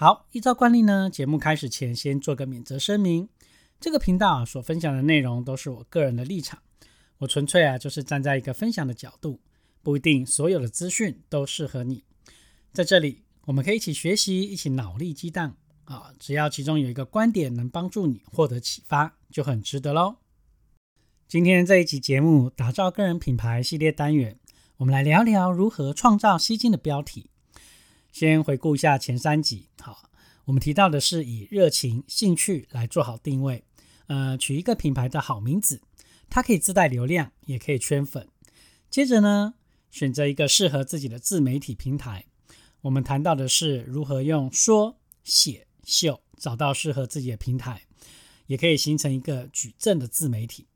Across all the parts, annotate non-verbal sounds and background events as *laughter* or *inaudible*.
好，依照惯例呢，节目开始前先做个免责声明。这个频道啊所分享的内容都是我个人的立场，我纯粹啊就是站在一个分享的角度，不一定所有的资讯都适合你。在这里，我们可以一起学习，一起脑力激荡啊！只要其中有一个观点能帮助你获得启发，就很值得喽。今天这一集节目打造个人品牌系列单元，我们来聊聊如何创造吸睛的标题。先回顾一下前三集，好，我们提到的是以热情、兴趣来做好定位，呃，取一个品牌的好名字，它可以自带流量，也可以圈粉。接着呢，选择一个适合自己的自媒体平台。我们谈到的是如何用说、写、秀找到适合自己的平台，也可以形成一个矩阵的自媒体。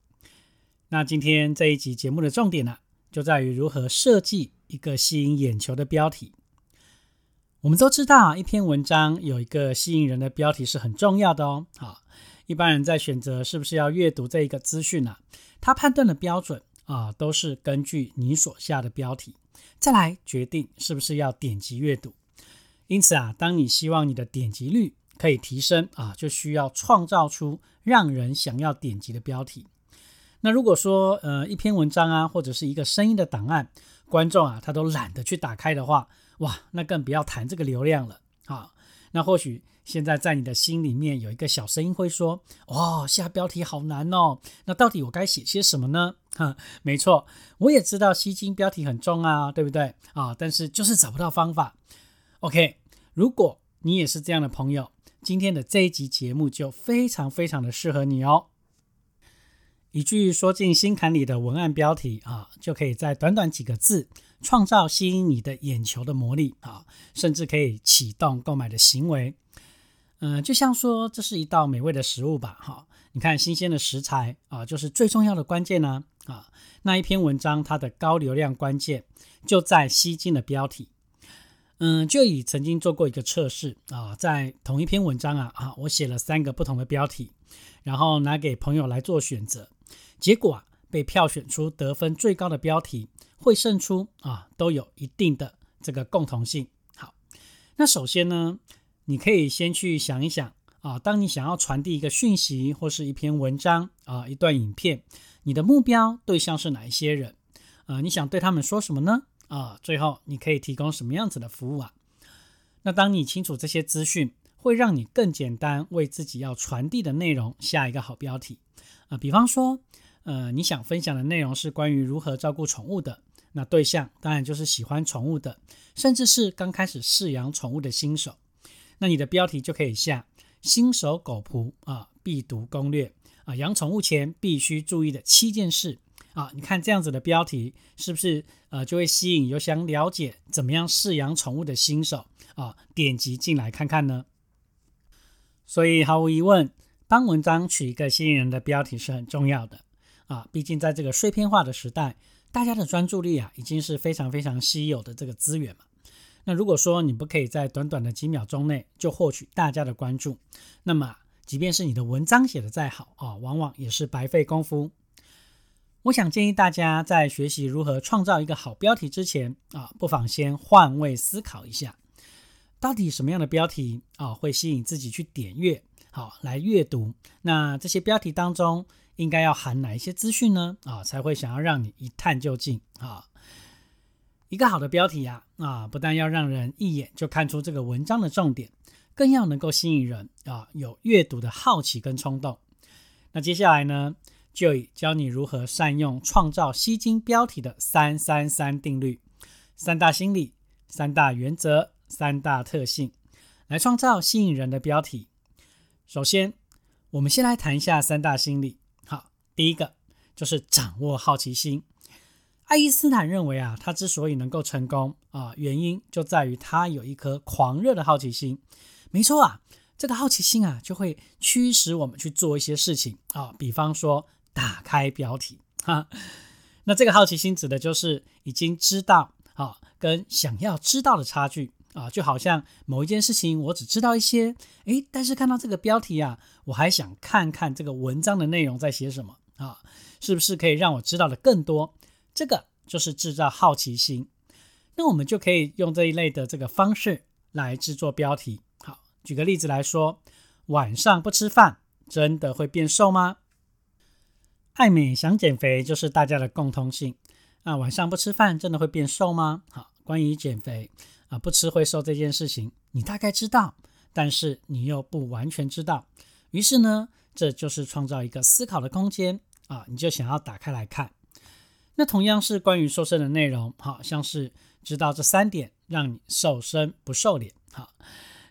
那今天这一集节目的重点呢，就在于如何设计一个吸引眼球的标题。我们都知道，一篇文章有一个吸引人的标题是很重要的哦。好，一般人在选择是不是要阅读这一个资讯呢？他判断的标准啊，都是根据你所下的标题，再来决定是不是要点击阅读。因此啊，当你希望你的点击率可以提升啊，就需要创造出让人想要点击的标题。那如果说呃一篇文章啊，或者是一个声音的档案，观众啊他都懒得去打开的话，哇，那更不要谈这个流量了啊！那或许现在在你的心里面有一个小声音会说：“哦，下标题好难哦。”那到底我该写些什么呢？*laughs* 哈，没错，我也知道吸睛标题很重啊，对不对啊？但是就是找不到方法。OK，如果你也是这样的朋友，今天的这一集节目就非常非常的适合你哦。一句说进心坎里的文案标题啊，就可以在短短几个字。创造吸引你的眼球的魔力啊，甚至可以启动购买的行为。嗯，就像说这是一道美味的食物吧，哈，你看新鲜的食材啊，就是最重要的关键呢啊。那一篇文章它的高流量关键就在吸睛的标题。嗯，就以曾经做过一个测试啊，在同一篇文章啊啊，我写了三个不同的标题，然后拿给朋友来做选择，结果啊，被票选出得分最高的标题。会胜出啊，都有一定的这个共同性。好，那首先呢，你可以先去想一想啊，当你想要传递一个讯息或是一篇文章啊，一段影片，你的目标对象是哪一些人？啊，你想对他们说什么呢？啊，最后你可以提供什么样子的服务啊？那当你清楚这些资讯，会让你更简单为自己要传递的内容下一个好标题啊。比方说，呃，你想分享的内容是关于如何照顾宠物的。那对象当然就是喜欢宠物的，甚至是刚开始饲养宠物的新手。那你的标题就可以下“新手狗仆啊必读攻略啊养宠物前必须注意的七件事”啊。你看这样子的标题是不是呃就会吸引有想了解怎么样饲养宠物的新手啊点击进来看看呢？所以毫无疑问，帮文章取一个吸引人的标题是很重要的啊。毕竟在这个碎片化的时代。大家的专注力啊，已经是非常非常稀有的这个资源嘛。那如果说你不可以在短短的几秒钟内就获取大家的关注，那么即便是你的文章写得再好啊，往往也是白费功夫。我想建议大家在学习如何创造一个好标题之前啊，不妨先换位思考一下，到底什么样的标题啊会吸引自己去点阅，好来阅读？那这些标题当中。应该要含哪一些资讯呢？啊，才会想要让你一探究竟啊！一个好的标题呀，啊，不但要让人一眼就看出这个文章的重点，更要能够吸引人啊，有阅读的好奇跟冲动。那接下来呢，就以教你如何善用创造吸睛标题的三三三定律、三大心理、三大原则、三大特性，来创造吸引人的标题。首先，我们先来谈一下三大心理。第一个就是掌握好奇心。爱因斯坦认为啊，他之所以能够成功啊，原因就在于他有一颗狂热的好奇心，没错啊，这个好奇心啊，就会驱使我们去做一些事情啊。比方说，打开标题 *laughs* 哈。那这个好奇心指的就是已经知道啊，跟想要知道的差距啊。就好像某一件事情，我只知道一些，诶，但是看到这个标题啊，我还想看看这个文章的内容在写什么啊，是不是可以让我知道的更多？这个就是制造好奇心。那我们就可以用这一类的这个方式来制作标题。好，举个例子来说，晚上不吃饭真的会变瘦吗？爱美想减肥就是大家的共通性。那晚上不吃饭真的会变瘦吗？好，关于减肥啊，不吃会瘦这件事情，你大概知道，但是你又不完全知道。于是呢，这就是创造一个思考的空间啊，你就想要打开来看。那同样是关于瘦身的内容，好像是。知道这三点，让你瘦身不瘦脸。好，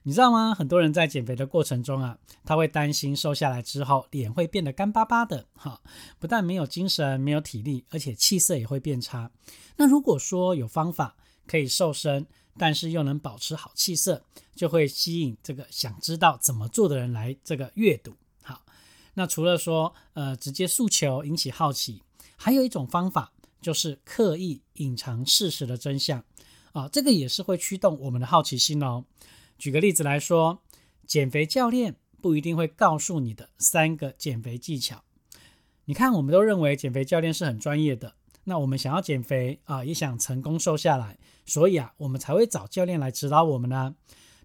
你知道吗？很多人在减肥的过程中啊，他会担心瘦下来之后脸会变得干巴巴的。哈，不但没有精神、没有体力，而且气色也会变差。那如果说有方法可以瘦身，但是又能保持好气色，就会吸引这个想知道怎么做的人来这个阅读。那除了说呃直接诉求引起好奇，还有一种方法。就是刻意隐藏事实的真相啊，这个也是会驱动我们的好奇心哦。举个例子来说，减肥教练不一定会告诉你的三个减肥技巧。你看，我们都认为减肥教练是很专业的，那我们想要减肥啊，也想成功瘦下来，所以啊，我们才会找教练来指导我们呢。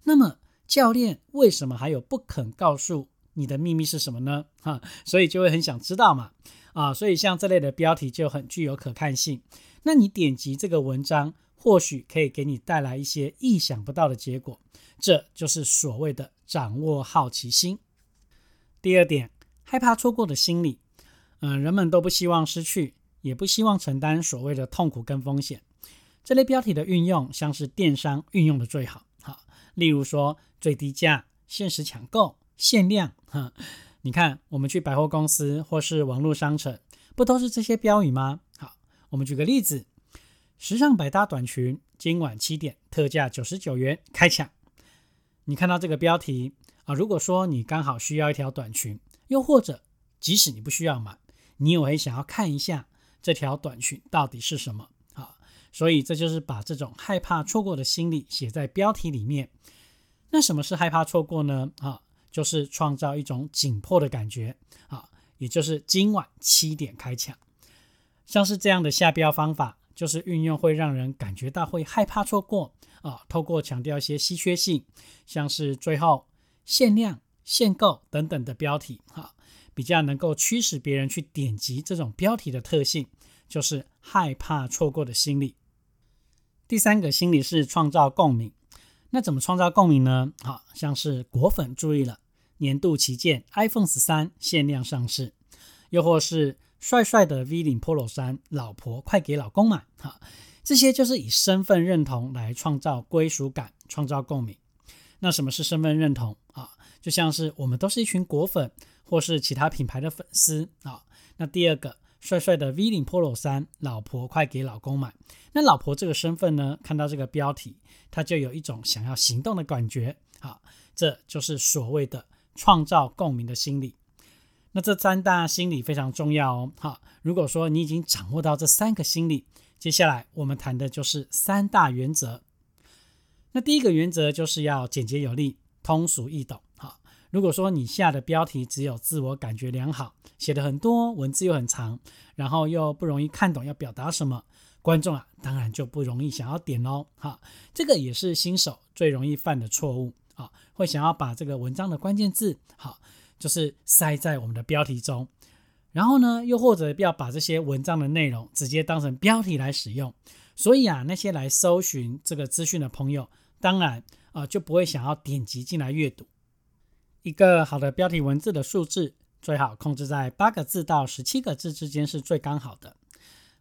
那么，教练为什么还有不肯告诉你的秘密是什么呢？哈，所以就会很想知道嘛。啊，所以像这类的标题就很具有可看性。那你点击这个文章，或许可以给你带来一些意想不到的结果。这就是所谓的掌握好奇心。第二点，害怕错过的心理。嗯，人们都不希望失去，也不希望承担所谓的痛苦跟风险。这类标题的运用，像是电商运用的最好。好，例如说最低价、限时抢购、限量，*laughs* 哈。你看，我们去百货公司或是网络商城，不都是这些标语吗？好，我们举个例子：时尚百搭短裙，今晚七点特价九十九元开抢。你看到这个标题啊？如果说你刚好需要一条短裙，又或者即使你不需要买，你也会想要看一下这条短裙到底是什么。啊，所以这就是把这种害怕错过的心理写在标题里面。那什么是害怕错过呢？啊？就是创造一种紧迫的感觉啊，也就是今晚七点开抢，像是这样的下标方法，就是运用会让人感觉到会害怕错过啊。透过强调一些稀缺性，像是最后限量、限购等等的标题哈，比较能够驱使别人去点击这种标题的特性，就是害怕错过的心理。第三个心理是创造共鸣，那怎么创造共鸣呢？好像是果粉注意了。年度旗舰 iPhone 十三限量上市，又或是帅帅的 V 领 Polo 衫，老婆快给老公买哈，这些就是以身份认同来创造归属感，创造共鸣。那什么是身份认同啊？就像是我们都是一群果粉，或是其他品牌的粉丝啊。那第二个，帅帅的 V 领 Polo 衫，老婆快给老公买。那老婆这个身份呢，看到这个标题，他就有一种想要行动的感觉啊。这就是所谓的。创造共鸣的心理，那这三大心理非常重要哦。好，如果说你已经掌握到这三个心理，接下来我们谈的就是三大原则。那第一个原则就是要简洁有力、通俗易懂。好，如果说你下的标题只有自我感觉良好，写的很多，文字又很长，然后又不容易看懂要表达什么，观众啊当然就不容易想要点哦。好，这个也是新手最容易犯的错误。啊，会想要把这个文章的关键字，好，就是塞在我们的标题中，然后呢，又或者要把这些文章的内容直接当成标题来使用。所以啊，那些来搜寻这个资讯的朋友，当然啊，就不会想要点击进来阅读。一个好的标题文字的数字，最好控制在八个字到十七个字之间是最刚好的。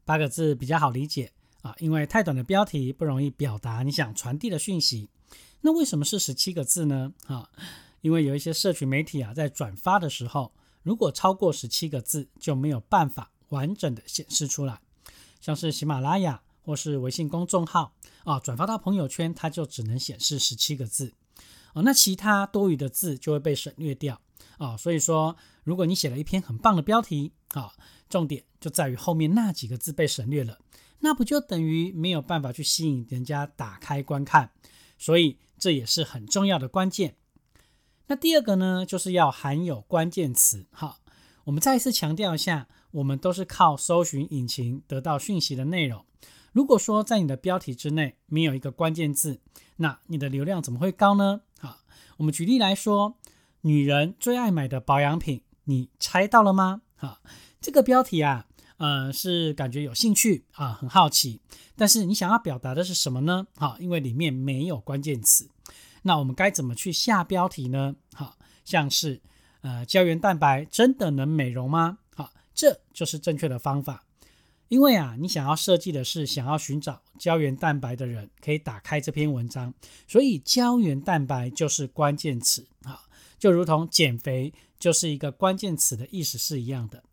八个字比较好理解啊，因为太短的标题不容易表达你想传递的讯息。那为什么是十七个字呢？啊，因为有一些社群媒体啊，在转发的时候，如果超过十七个字，就没有办法完整的显示出来。像是喜马拉雅或是微信公众号啊，转发到朋友圈，它就只能显示十七个字。哦，那其他多余的字就会被省略掉啊。所以说，如果你写了一篇很棒的标题啊，重点就在于后面那几个字被省略了，那不就等于没有办法去吸引人家打开观看？所以这也是很重要的关键。那第二个呢，就是要含有关键词。哈，我们再一次强调一下，我们都是靠搜寻引擎得到讯息的内容。如果说在你的标题之内没有一个关键字，那你的流量怎么会高呢？好，我们举例来说，女人最爱买的保养品，你猜到了吗？好，这个标题啊，呃，是感觉有兴趣啊，很好奇，但是你想要表达的是什么呢？好，因为里面没有关键词。那我们该怎么去下标题呢？好，像是呃胶原蛋白真的能美容吗？好，这就是正确的方法。因为啊，你想要设计的是想要寻找胶原蛋白的人可以打开这篇文章，所以胶原蛋白就是关键词啊，就如同减肥就是一个关键词的意思是一样的。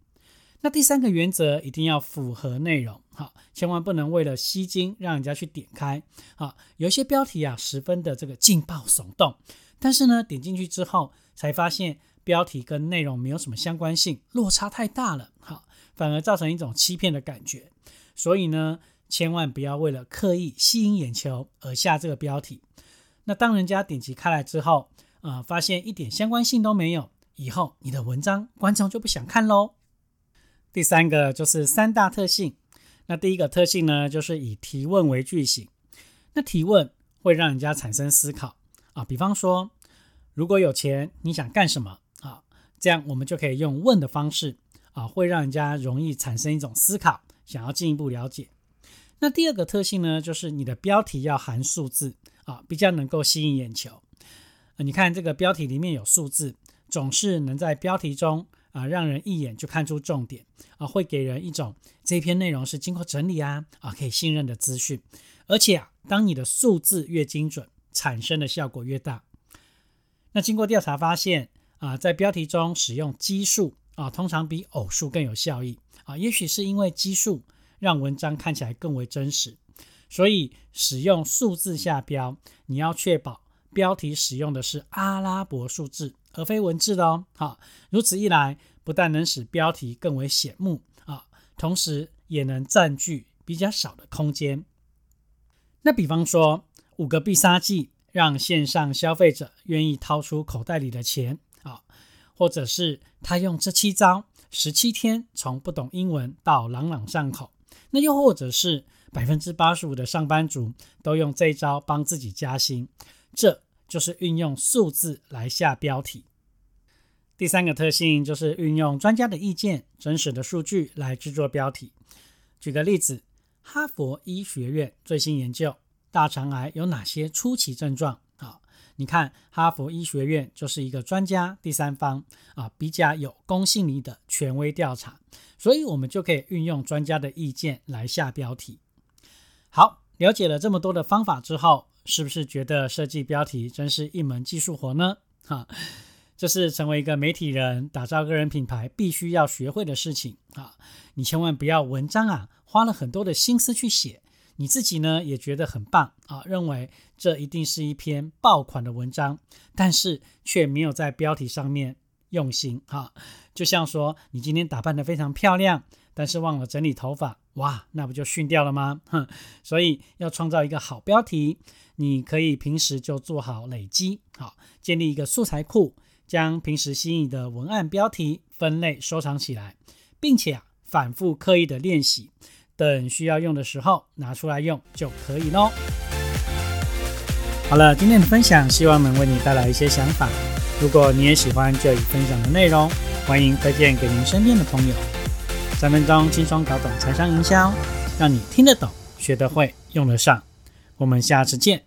那第三个原则一定要符合内容，好，千万不能为了吸睛让人家去点开。好，有一些标题啊十分的这个劲爆耸动，但是呢点进去之后才发现标题跟内容没有什么相关性，落差太大了，好，反而造成一种欺骗的感觉。所以呢，千万不要为了刻意吸引眼球而下这个标题。那当人家点击开来之后，啊，发现一点相关性都没有，以后你的文章观众就不想看喽。第三个就是三大特性。那第一个特性呢，就是以提问为句型。那提问会让人家产生思考啊。比方说，如果有钱，你想干什么啊？这样我们就可以用问的方式啊，会让人家容易产生一种思考，想要进一步了解。那第二个特性呢，就是你的标题要含数字啊，比较能够吸引眼球。你看这个标题里面有数字，总是能在标题中。啊，让人一眼就看出重点啊，会给人一种这篇内容是经过整理啊啊，可以信任的资讯。而且啊，当你的数字越精准，产生的效果越大。那经过调查发现啊，在标题中使用奇数啊，通常比偶数更有效益啊。也许是因为奇数让文章看起来更为真实，所以使用数字下标，你要确保标题使用的是阿拉伯数字。而非文字的哦，好，如此一来，不但能使标题更为显目啊，同时也能占据比较少的空间。那比方说，五个必杀技让线上消费者愿意掏出口袋里的钱啊，或者是他用这七招，十七天从不懂英文到朗朗上口，那又或者是百分之八十五的上班族都用这一招帮自己加薪，这。就是运用数字来下标题。第三个特性就是运用专家的意见、真实的数据来制作标题。举个例子，哈佛医学院最新研究大肠癌有哪些初期症状？啊，你看哈佛医学院就是一个专家第三方啊，比较有公信力的权威调查，所以我们就可以运用专家的意见来下标题。好，了解了这么多的方法之后。是不是觉得设计标题真是一门技术活呢？哈，这是成为一个媒体人、打造个人品牌必须要学会的事情啊！你千万不要文章啊花了很多的心思去写，你自己呢也觉得很棒啊，认为这一定是一篇爆款的文章，但是却没有在标题上面用心哈。就像说你今天打扮得非常漂亮，但是忘了整理头发，哇，那不就逊掉了吗？哼，*laughs* 所以要创造一个好标题。你可以平时就做好累积，好建立一个素材库，将平时心仪的文案标题分类收藏起来，并且啊反复刻意的练习，等需要用的时候拿出来用就可以喽。好了，今天的分享希望能为你带来一些想法。如果你也喜欢这里分享的内容，欢迎推荐给您身边的朋友。三分钟轻松搞懂财商营销，让你听得懂、学得会、用得上。我们下次见。